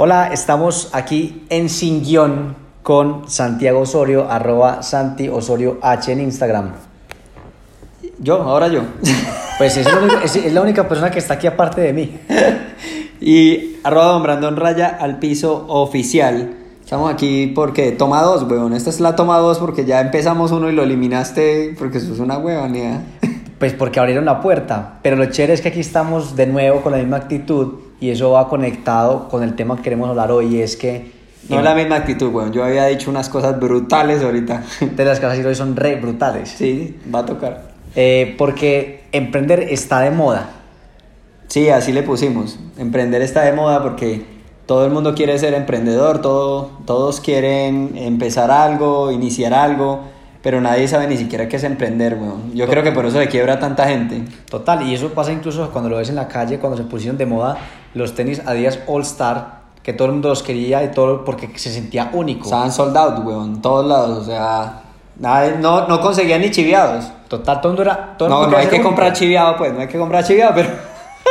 Hola, estamos aquí en Sin Guión con Santiago Osorio, arroba Santi Osorio H en Instagram. Yo, ahora yo. Pues es la, única, es- es la única persona que está aquí aparte de mí. y arroba don Brandon Raya al piso oficial. Estamos aquí porque toma dos, weón. Esta es la toma dos porque ya empezamos uno y lo eliminaste porque eso es una huevonía. Pues porque abrieron la puerta. Pero lo chévere es que aquí estamos de nuevo con la misma actitud y eso va conectado con el tema que queremos hablar hoy. y es que No es la misma actitud, weón. Yo había dicho unas cosas brutales ahorita. de las cosas de hoy son re brutales. sí, va a tocar. Eh, porque emprender está de moda. Sí, así le pusimos. Emprender está de moda porque todo el mundo quiere ser emprendedor, todo, todos quieren empezar algo, iniciar algo, pero nadie sabe ni siquiera qué es emprender, weón. Yo creo que por eso le quiebra a tanta gente. Total, y eso pasa incluso cuando lo ves en la calle, cuando se pusieron de moda los tenis Adidas All Star, que todo el mundo los quería y todo porque se sentía único. Estaban sold out, weón, todos lados, o sea, nada, no, no conseguían ni chiviados. Total, todo el mundo era. Todo No, no hay que ser comprar único. chiviado, pues, no hay que comprar chiviado, pero...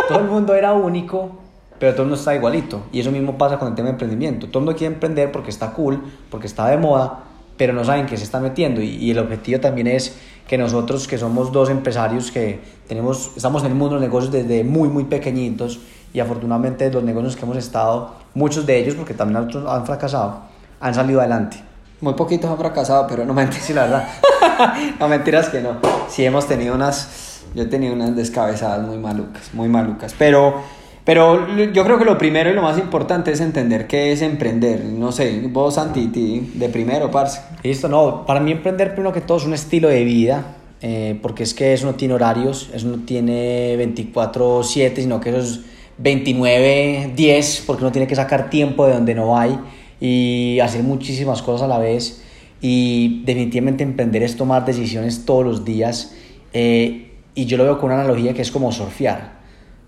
Todo el mundo era único, pero todo el mundo está igualito. Y eso mismo pasa con el tema de emprendimiento. Todo el mundo quiere emprender porque está cool, porque está de moda, pero no saben qué se está metiendo. Y, y el objetivo también es que nosotros, que somos dos empresarios que tenemos, estamos en el mundo de los negocios desde muy, muy pequeñitos, y afortunadamente los negocios que hemos estado, muchos de ellos, porque también otros han fracasado, han salido adelante. Muy poquitos han fracasado, pero no mentiras. Sí, la verdad. no mentiras que no. Sí hemos tenido unas, yo he tenido unas descabezadas muy malucas, muy malucas. Pero, pero yo creo que lo primero y lo más importante es entender qué es emprender. No sé, vos Santi, ti, de primero, parce. Listo, no, para mí emprender primero que todo es un estilo de vida, eh, porque es que eso no tiene horarios, eso no tiene 24/7, sino que eso es 29/10, porque uno tiene que sacar tiempo de donde no hay y hacer muchísimas cosas a la vez. Y definitivamente emprender es tomar decisiones todos los días. eh, y yo lo veo con una analogía que es como surfear.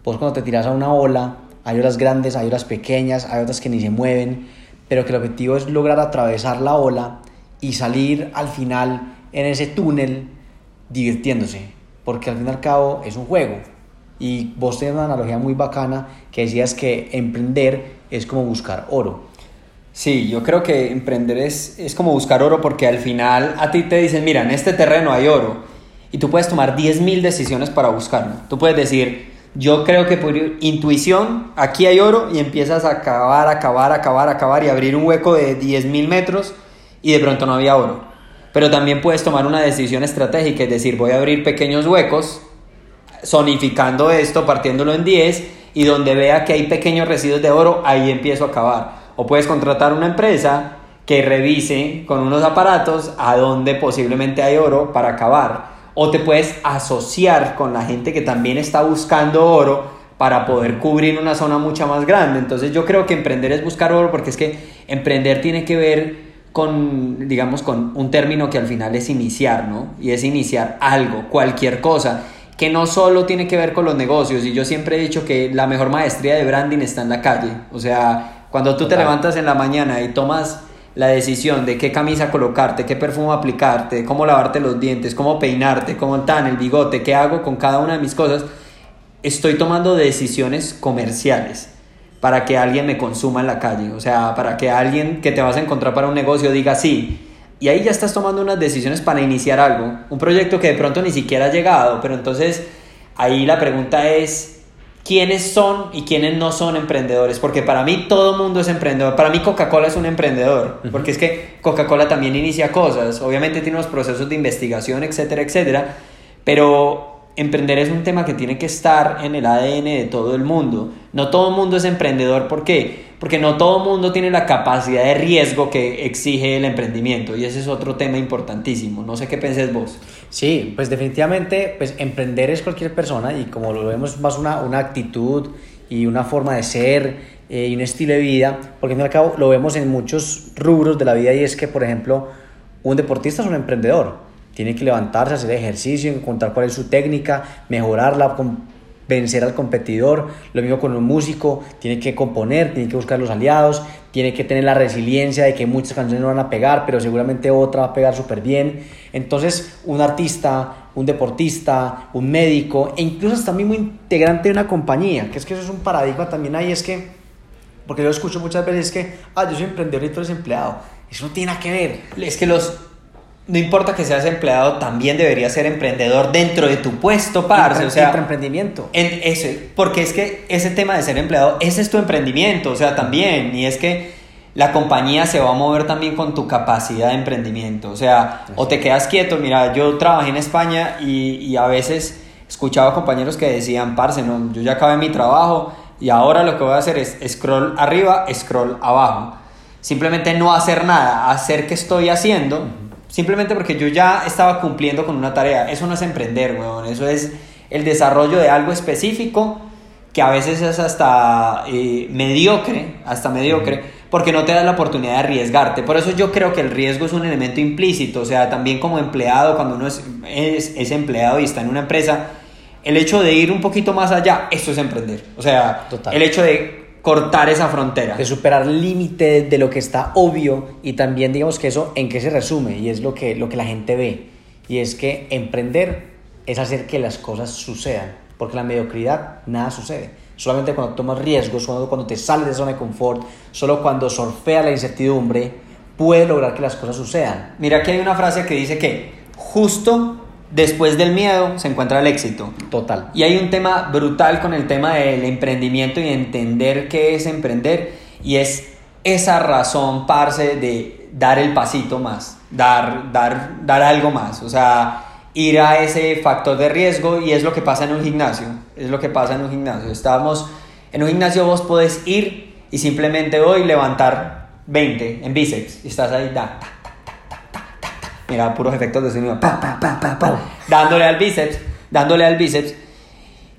Vos cuando te tiras a una ola, hay olas grandes, hay olas pequeñas, hay otras que ni se mueven, pero que el objetivo es lograr atravesar la ola y salir al final en ese túnel divirtiéndose, porque al fin y al cabo es un juego. Y vos tenés una analogía muy bacana que decías que emprender es como buscar oro. Sí, yo creo que emprender es, es como buscar oro porque al final a ti te dicen, mira, en este terreno hay oro y tú puedes tomar 10.000 decisiones para buscarlo. Tú puedes decir, yo creo que por intuición aquí hay oro y empiezas a cavar, a cavar, a y abrir un hueco de 10.000 metros y de pronto no había oro. Pero también puedes tomar una decisión estratégica, es decir, voy a abrir pequeños huecos zonificando esto, partiéndolo en 10 y donde vea que hay pequeños residuos de oro, ahí empiezo a cavar. O puedes contratar una empresa que revise con unos aparatos a donde posiblemente hay oro para cavar. O te puedes asociar con la gente que también está buscando oro para poder cubrir una zona mucho más grande. Entonces yo creo que emprender es buscar oro porque es que emprender tiene que ver con, digamos, con un término que al final es iniciar, ¿no? Y es iniciar algo, cualquier cosa, que no solo tiene que ver con los negocios. Y yo siempre he dicho que la mejor maestría de branding está en la calle. O sea, cuando tú te levantas en la mañana y tomas la decisión de qué camisa colocarte, qué perfume aplicarte, cómo lavarte los dientes, cómo peinarte, cómo tan el bigote, qué hago con cada una de mis cosas, estoy tomando decisiones comerciales para que alguien me consuma en la calle, o sea, para que alguien que te vas a encontrar para un negocio diga sí. Y ahí ya estás tomando unas decisiones para iniciar algo, un proyecto que de pronto ni siquiera ha llegado, pero entonces ahí la pregunta es, ¿quiénes son y quiénes no son emprendedores? Porque para mí todo mundo es emprendedor, para mí Coca-Cola es un emprendedor, porque es que Coca-Cola también inicia cosas, obviamente tiene unos procesos de investigación, etcétera, etcétera, pero emprender es un tema que tiene que estar en el ADN de todo el mundo. No todo el mundo es emprendedor, ¿por qué? Porque no todo el mundo tiene la capacidad de riesgo que exige el emprendimiento y ese es otro tema importantísimo. No sé qué penses vos. Sí, pues definitivamente, pues emprender es cualquier persona y como lo vemos más una, una actitud y una forma de ser eh, y un estilo de vida, porque al fin y al cabo lo vemos en muchos rubros de la vida y es que, por ejemplo, un deportista es un emprendedor. Tiene que levantarse, hacer ejercicio, encontrar cuál es su técnica, mejorarla, vencer al competidor. Lo mismo con un músico, tiene que componer, tiene que buscar los aliados, tiene que tener la resiliencia de que muchas canciones no van a pegar, pero seguramente otra va a pegar súper bien. Entonces, un artista, un deportista, un médico, e incluso hasta mismo integrante de una compañía, que es que eso es un paradigma también ahí, es que Porque yo escucho muchas veces que, ah, yo soy emprendedor y tú eres empleado. Eso no tiene nada que ver. Es que los... No importa que seas empleado, también deberías ser emprendedor dentro de tu puesto, parce. O sea, emprendimiento. En ese, porque es que ese tema de ser empleado, ese es tu emprendimiento, o sea, también. Y es que la compañía se va a mover también con tu capacidad de emprendimiento. O sea, o te quedas quieto. Mira, yo trabajé en España y, y a veces escuchaba compañeros que decían, parce, no, yo ya acabé mi trabajo y ahora lo que voy a hacer es scroll arriba, scroll abajo. Simplemente no hacer nada, hacer que estoy haciendo, simplemente porque yo ya estaba cumpliendo con una tarea. Eso no es emprender, weón, eso es el desarrollo de algo específico que a veces es hasta eh, mediocre, hasta mediocre, porque no te da la oportunidad de arriesgarte. Por eso yo creo que el riesgo es un elemento implícito, o sea, también como empleado, cuando uno es, es, es empleado y está en una empresa, el hecho de ir un poquito más allá, eso es emprender. O sea, el hecho de cortar esa frontera. De superar límites de lo que está obvio y también digamos que eso en qué se resume y es lo que, lo que la gente ve. Y es que emprender es hacer que las cosas sucedan, porque la mediocridad nada sucede. Solamente cuando tomas riesgos, solo cuando te sales de zona de confort, solo cuando sorfea la incertidumbre, puede lograr que las cosas sucedan. Mira que hay una frase que dice que justo Después del miedo se encuentra el éxito. Total. Y hay un tema brutal con el tema del emprendimiento y entender qué es emprender. Y es esa razón, parce, de dar el pasito más, dar, dar, dar algo más. O sea, ir a ese factor de riesgo y es lo que pasa en un gimnasio. Es lo que pasa en un gimnasio. Estamos en un gimnasio, vos podés ir y simplemente hoy levantar 20 en bíceps. Y estás ahí, da, mira, puros efectos de sonido, dándole al bíceps, dándole al bíceps,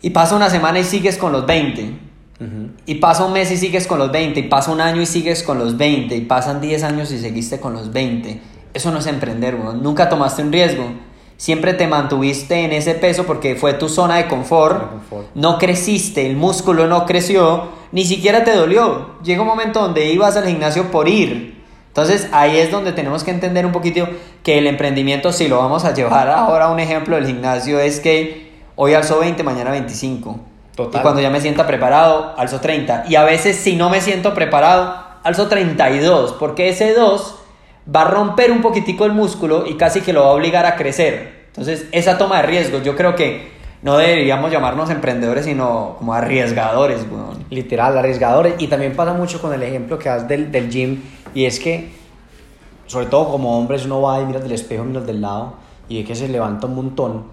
y pasa una semana y sigues con los 20. Y pasa un mes y sigues con los 20, y pasa un año y sigues con los 20, y pasan 10 años y seguiste con los 20. Eso no es emprender, nunca tomaste un riesgo. Siempre te mantuviste en ese peso porque fue tu zona de confort. No creciste, el músculo no creció, ni siquiera te dolió. Llega un momento donde ibas al gimnasio por ir, entonces ahí es donde tenemos que entender un poquito que el emprendimiento, si lo vamos a llevar ahora a un ejemplo del gimnasio, es que hoy alzo 20, mañana 25. Total. Y cuando ya me sienta preparado, alzo 30. Y a veces si no me siento preparado, alzo 32, porque ese 2 va a romper un poquitico el músculo y casi que lo va a obligar a crecer. Entonces esa toma de riesgos, yo creo que no deberíamos llamarnos emprendedores, sino como arriesgadores. Literal, arriesgadores. Y también pasa mucho con el ejemplo que das del, del gym y es que, sobre todo como hombres, uno va y mira del espejo, mira del lado y ve que se levanta un montón.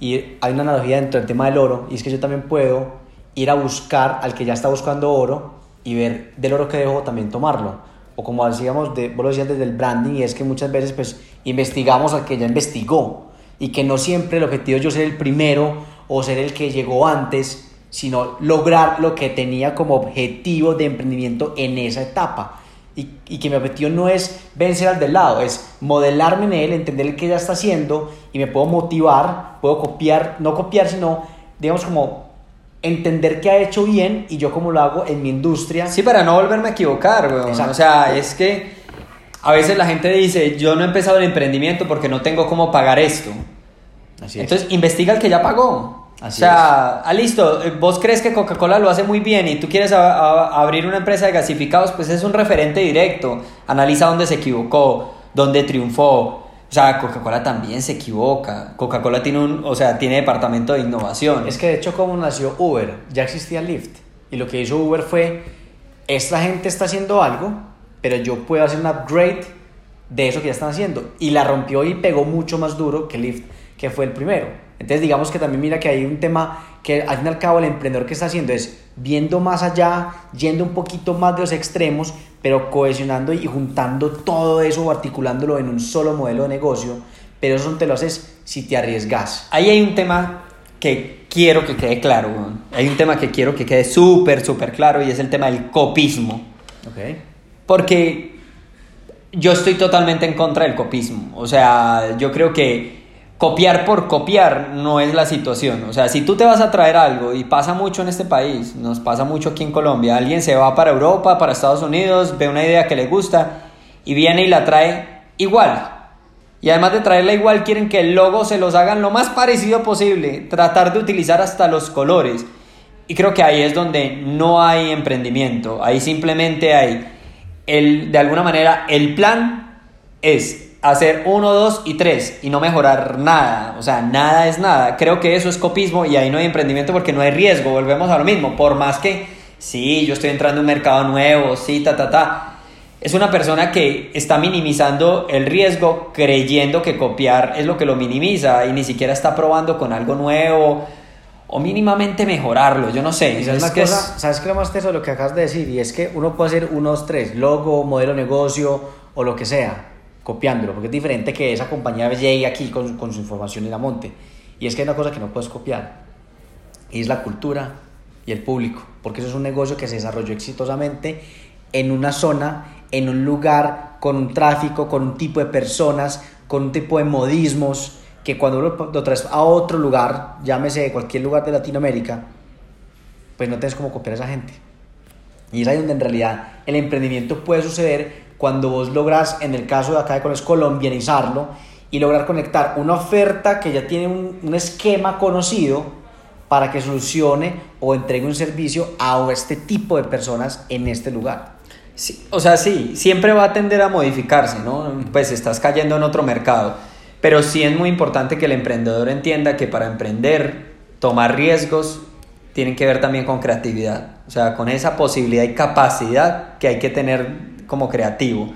Y hay una analogía dentro del tema del oro, y es que yo también puedo ir a buscar al que ya está buscando oro y ver del oro que dejo también tomarlo. O como decíamos, de, vos lo decías desde el branding, y es que muchas veces pues investigamos al que ya investigó y que no siempre el objetivo es yo ser el primero o ser el que llegó antes, sino lograr lo que tenía como objetivo de emprendimiento en esa etapa y, que mi objetivo no es vencer al del lado, es modelarme en él, entender el que ya está haciendo y me puedo motivar, puedo copiar, no copiar, sino, digamos, como entender qué ha hecho bien y yo cómo lo hago en mi industria. Sí, para no volverme a equivocar, weón. O sea, es que a veces la gente dice, yo no he empezado el emprendimiento porque no tengo cómo pagar esto. Así Entonces, investiga el que ya pagó o sea, ah, listo, eh, vos crees que Coca-Cola lo hace muy bien y tú quieres abrir una empresa de gasificados, pues es un referente directo. Analiza dónde se equivocó, dónde triunfó. O sea, Coca-Cola también se equivoca. Coca-Cola tiene un, o sea, tiene departamento de innovación. Es que de hecho como nació Uber, ya existía Lyft. Y lo que hizo Uber fue, esta gente está haciendo algo, pero yo puedo hacer un upgrade de eso que ya están haciendo. Y la rompió y pegó mucho más duro que Lyft, que fue el primero. Entonces digamos que también mira que hay un tema que al fin y al cabo el emprendedor que está haciendo es viendo más allá, yendo un poquito más de los extremos, pero cohesionando y juntando todo eso articulándolo en un solo modelo de negocio, pero eso te lo haces si te arriesgas. Ahí hay un tema que quiero que quede claro, hay un tema que quiero que quede súper, súper claro y es el tema del copismo. Okay. Porque yo estoy totalmente en contra del copismo, o sea, yo creo que copiar por copiar no es la situación. O sea, si tú te vas a traer algo, y pasa mucho en este país, nos pasa mucho aquí en Colombia, alguien se va para Europa, para Estados Unidos, ve una idea que le gusta y viene y la trae igual. Y además de traerla igual, quieren que el logo se los hagan lo más parecido posible, tratar de utilizar hasta los colores. Y creo que ahí es donde no hay emprendimiento, ahí simplemente hay, el, de alguna manera, el plan es hacer uno, dos y tres y no mejorar nada, o sea, nada es nada. Creo que eso es copismo y ahí no hay emprendimiento porque no hay riesgo, volvemos a lo mismo, por más que, sí, yo estoy entrando en un mercado nuevo, sí, ta, ta, ta. Es una persona que está minimizando el riesgo creyendo que copiar es lo que lo minimiza y ni siquiera está probando con algo nuevo o mínimamente mejorarlo, yo no sé. ¿Sabes, qué ¿Sabes qué lo más teso lo que acabas de decir? Y es que uno puede hacer unos tres, logo, modelo negocio o lo que sea, copiándolo, porque es diferente que esa compañía llegue aquí con, con su información y la monte. Y es que hay una cosa que no puedes copiar, es la cultura y el público, porque eso es un negocio que se desarrolló exitosamente en una zona, en un lugar, con un tráfico, con un tipo de personas, con un tipo de modismos que cuando uno lo traes a otro lugar, llámese cualquier lugar de Latinoamérica, pues no tienes como copiar a esa gente. Y es ahí donde en realidad el emprendimiento puede suceder cuando vos logras, en el caso de acá de Coles, colombianizarlo y lograr conectar una oferta que ya tiene un, un esquema conocido para que solucione o entregue un servicio a este tipo de personas en este lugar. Sí, o sea, sí, siempre va a tender a modificarse, ¿no? Pues estás cayendo en otro mercado pero sí es muy importante que el emprendedor entienda que para emprender, tomar riesgos, tienen que ver también con creatividad. O sea, con esa posibilidad y capacidad que hay que tener como creativo.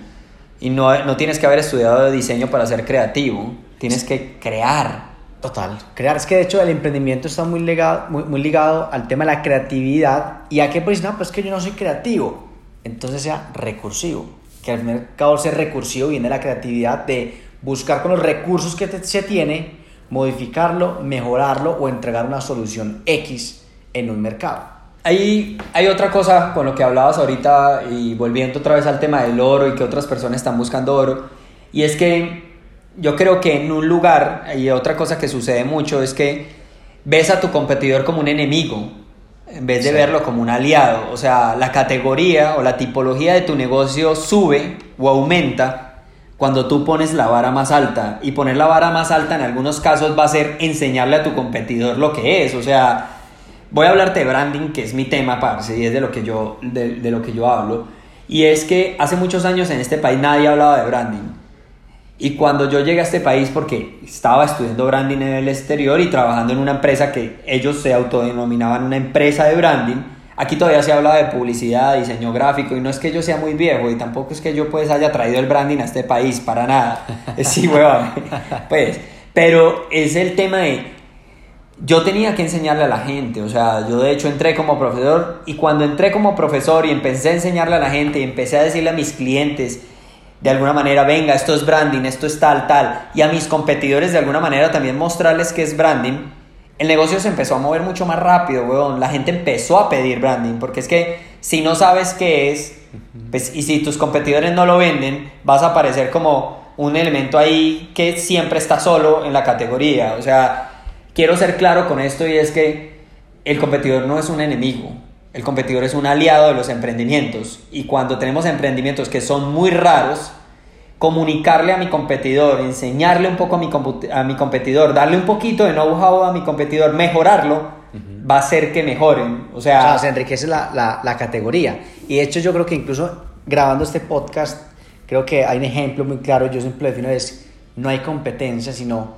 Y no, no tienes que haber estudiado diseño para ser creativo, tienes que crear. Total, crear. Es que de hecho el emprendimiento está muy ligado, muy, muy ligado al tema de la creatividad. ¿Y a qué pues no? Pues que yo no soy creativo. Entonces sea recursivo. Que al mercado ser recursivo viene la creatividad de buscar con los recursos que se tiene, modificarlo, mejorarlo o entregar una solución X en un mercado. Hay, hay otra cosa con lo que hablabas ahorita y volviendo otra vez al tema del oro y que otras personas están buscando oro, y es que yo creo que en un lugar, y otra cosa que sucede mucho es que ves a tu competidor como un enemigo, en vez de verlo como un aliado. O sea, la categoría o la tipología de tu negocio sube o aumenta cuando tú pones la vara más alta. Y poner la vara más alta en algunos casos va a ser enseñarle a tu competidor lo que es. O sea, voy a hablarte de branding, que es mi tema, parce, y es de lo que yo, de, de lo que yo hablo. Y es que hace muchos años en este país nadie hablaba de branding. Y cuando yo llegué a este país, porque estaba estudiando branding en el exterior y trabajando en una empresa que ellos se autodenominaban una empresa de branding, Aquí todavía se habla de publicidad, diseño gráfico, y no es que yo sea muy viejo, y tampoco es que yo pues haya traído el branding a este país, para nada. Sí, huevón. Pues, pero es el tema de, yo tenía que enseñarle a la gente, o sea, yo de hecho entré como profesor, y cuando entré como profesor y empecé a enseñarle a la gente, y empecé a decirle a mis clientes, de alguna manera, venga, esto es branding, esto es tal, tal, y a mis competidores de alguna manera también mostrarles qué es branding, el negocio se empezó a mover mucho más rápido, weón. La gente empezó a pedir branding, porque es que si no sabes qué es, pues, y si tus competidores no lo venden, vas a aparecer como un elemento ahí que siempre está solo en la categoría. O sea, quiero ser claro con esto y es que el competidor no es un enemigo. El competidor es un aliado de los emprendimientos. Y cuando tenemos emprendimientos que son muy raros, comunicarle a mi competidor, enseñarle un poco a mi, a mi competidor, darle un poquito de know-how a mi competidor, mejorarlo, va a hacer que mejoren. O sea, o sea se enriquece la, la, la, categoría. Y de hecho yo creo que incluso grabando este podcast, creo que hay un ejemplo muy claro, yo siempre defino, es no hay competencia, sino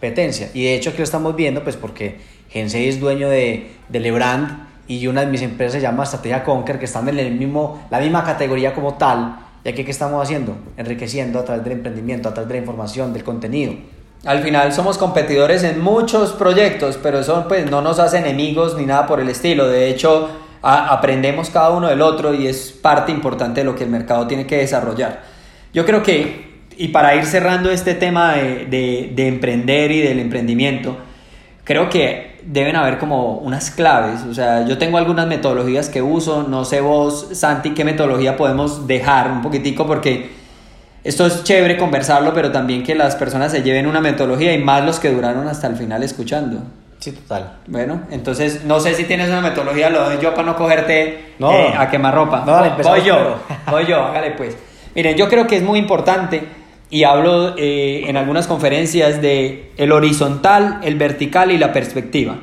competencia. Y de hecho aquí lo estamos viendo, pues porque Gensei es dueño de, de Lebrand y una de mis empresas se llama Estrategia Conquer, que están en el mismo, la misma categoría como tal ¿Y aquí qué estamos haciendo? Enriqueciendo a través del emprendimiento, a través de la información, del contenido. Al final somos competidores en muchos proyectos, pero eso pues no nos hace enemigos ni nada por el estilo. De hecho, aprendemos cada uno del otro y es parte importante de lo que el mercado tiene que desarrollar. Yo creo que, y para ir cerrando este tema de, de, de emprender y del emprendimiento, creo que deben haber como unas claves. O sea, yo tengo algunas metodologías que uso. No sé vos, Santi, qué metodología podemos dejar un poquitico porque esto es chévere conversarlo, pero también que las personas se lleven una metodología y más los que duraron hasta el final escuchando. Sí, total. Bueno, entonces no sé si tienes una metodología, lo doy yo para no cogerte eh, a quemar ropa. No, dale, voy yo, voy yo, hágale pues. Miren, yo creo que es muy importante y hablo eh, en algunas conferencias de el horizontal, el vertical y la perspectiva.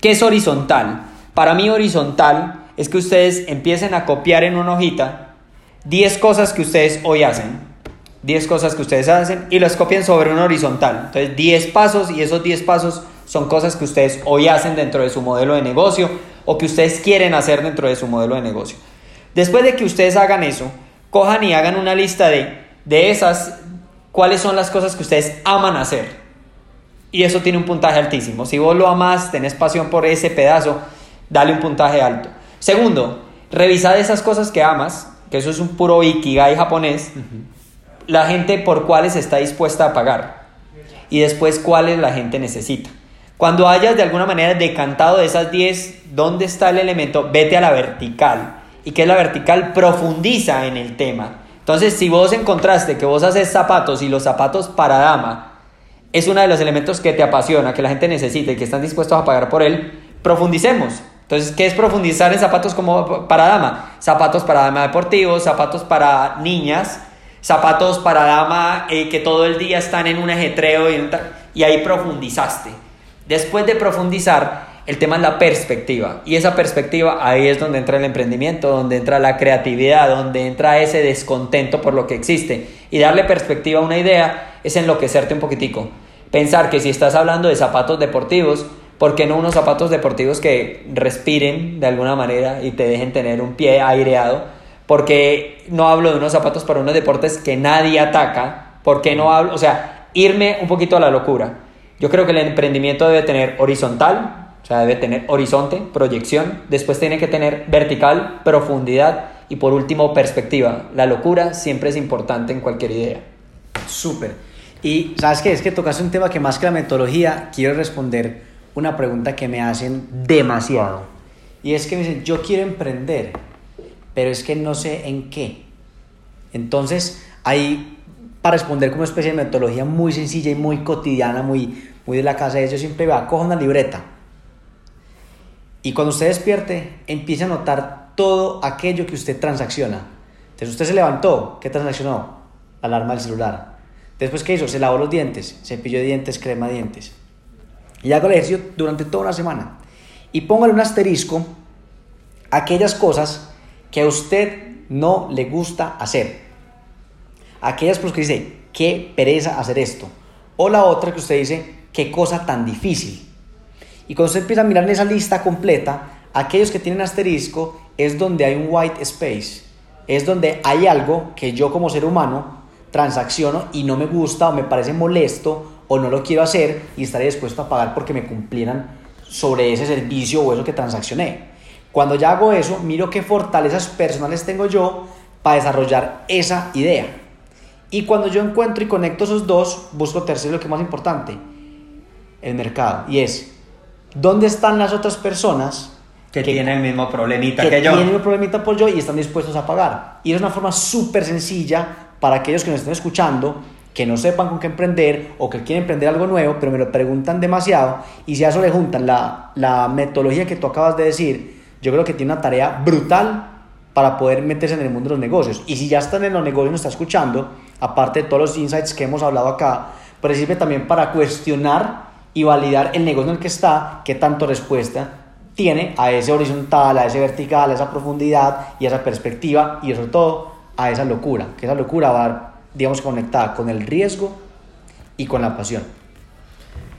¿Qué es horizontal? Para mí horizontal es que ustedes empiecen a copiar en una hojita 10 cosas que ustedes hoy hacen, 10 cosas que ustedes hacen y las copien sobre una horizontal. Entonces 10 pasos y esos 10 pasos son cosas que ustedes hoy hacen dentro de su modelo de negocio o que ustedes quieren hacer dentro de su modelo de negocio. Después de que ustedes hagan eso, cojan y hagan una lista de, de esas, cuáles son las cosas que ustedes aman hacer. Y eso tiene un puntaje altísimo. Si vos lo amas, tenés pasión por ese pedazo, dale un puntaje alto. Segundo, revisad esas cosas que amas, que eso es un puro ikigai japonés, la gente por cuáles está dispuesta a pagar. Y después cuáles la gente necesita. Cuando hayas de alguna manera decantado de esas 10, ¿dónde está el elemento? Vete a la vertical. ¿Y qué es la vertical? Profundiza en el tema. Entonces, si vos encontraste que vos haces zapatos y los zapatos para dama es uno de los elementos que te apasiona, que la gente necesita y que están dispuestos a pagar por él, profundicemos. Entonces, ¿qué es profundizar en zapatos como para dama? Zapatos para dama deportivos, zapatos para niñas, zapatos para dama eh, que todo el día están en un ajetreo y, y ahí profundizaste. Después de profundizar, el tema es la perspectiva. Y esa perspectiva, ahí es donde entra el emprendimiento, donde entra la creatividad, donde entra ese descontento por lo que existe. Y darle perspectiva a una idea es enloquecerte un poquitico. Pensar que si estás hablando de zapatos deportivos, ¿por qué no unos zapatos deportivos que respiren de alguna manera y te dejen tener un pie aireado? Porque no hablo de unos zapatos para unos deportes que nadie ataca. ¿Por qué no hablo? O sea, irme un poquito a la locura. Yo creo que el emprendimiento debe tener horizontal, sea, debe tener horizonte, proyección, después tiene que tener vertical, profundidad y por último perspectiva. La locura siempre es importante en cualquier idea. Súper. Y sabes qué, es que tocaste un tema que más que la metodología, quiero responder una pregunta que me hacen demasiado. Y es que me dicen, yo quiero emprender, pero es que no sé en qué. Entonces, ahí, para responder como una especie de metodología muy sencilla y muy cotidiana, muy, muy de la casa ellos, siempre va, coja una libreta. Y cuando usted despierte, empiece a notar todo aquello que usted transacciona. Entonces usted se levantó, ¿qué transaccionó? La alarma del celular. Después, ¿qué hizo? Se lavó los dientes, cepillo de dientes, crema dientes. Y hago el ejercicio durante toda una semana. Y póngale un asterisco aquellas cosas que a usted no le gusta hacer. Aquellas cosas que dice, qué pereza hacer esto. O la otra que usted dice, qué cosa tan difícil. Y cuando usted empieza a mirar en esa lista completa, aquellos que tienen asterisco es donde hay un white space. Es donde hay algo que yo como ser humano transacciono y no me gusta o me parece molesto o no lo quiero hacer y estaré dispuesto a pagar porque me cumplieran sobre ese servicio o eso que transaccioné. Cuando ya hago eso, miro qué fortalezas personales tengo yo para desarrollar esa idea. Y cuando yo encuentro y conecto esos dos, busco tercero lo que es más importante, el mercado. Y es, ¿dónde están las otras personas que, tienen el mismo problemita que, que yo? tienen el mismo problemita por yo y están dispuestos a pagar? Y es una forma súper sencilla para aquellos que nos estén escuchando, que no sepan con qué emprender o que quieren emprender algo nuevo, pero me lo preguntan demasiado. Y si a eso le juntan la, la metodología que tú acabas de decir, yo creo que tiene una tarea brutal para poder meterse en el mundo de los negocios. Y si ya están en los negocios y nos está escuchando, aparte de todos los insights que hemos hablado acá, pero sirve también para cuestionar y validar el negocio en el que está, qué tanto respuesta tiene a ese horizontal, a ese vertical, a esa profundidad y a esa perspectiva y sobre todo a esa locura, que esa locura va, digamos, conectada con el riesgo y con la pasión.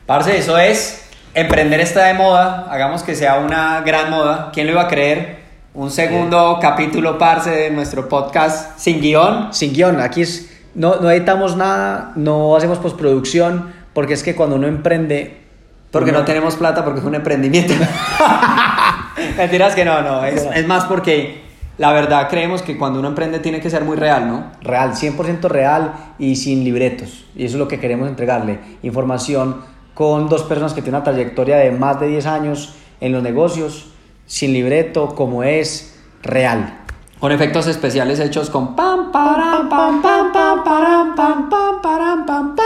Parce, eso es, emprender está de moda, hagamos que sea una gran moda, ¿quién lo iba a creer? Un segundo capítulo, parce, de nuestro podcast sin guion. Sin guion, aquí es, no, no editamos nada, no hacemos postproducción, porque es que cuando uno emprende... Porque uno- no tenemos plata, porque es un emprendimiento. Mentiras que no, no, es, es más porque la verdad creemos que cuando uno emprende tiene que ser muy real, ¿no? Real, 100% real y sin libretos. Y eso es lo que queremos entregarle. Información con dos personas que tienen una trayectoria de más de 10 años en los negocios, sin libreto, como es real. Con efectos especiales hechos con pam, param, pam, pam, pam, param, pam, pam, param, pam, pam.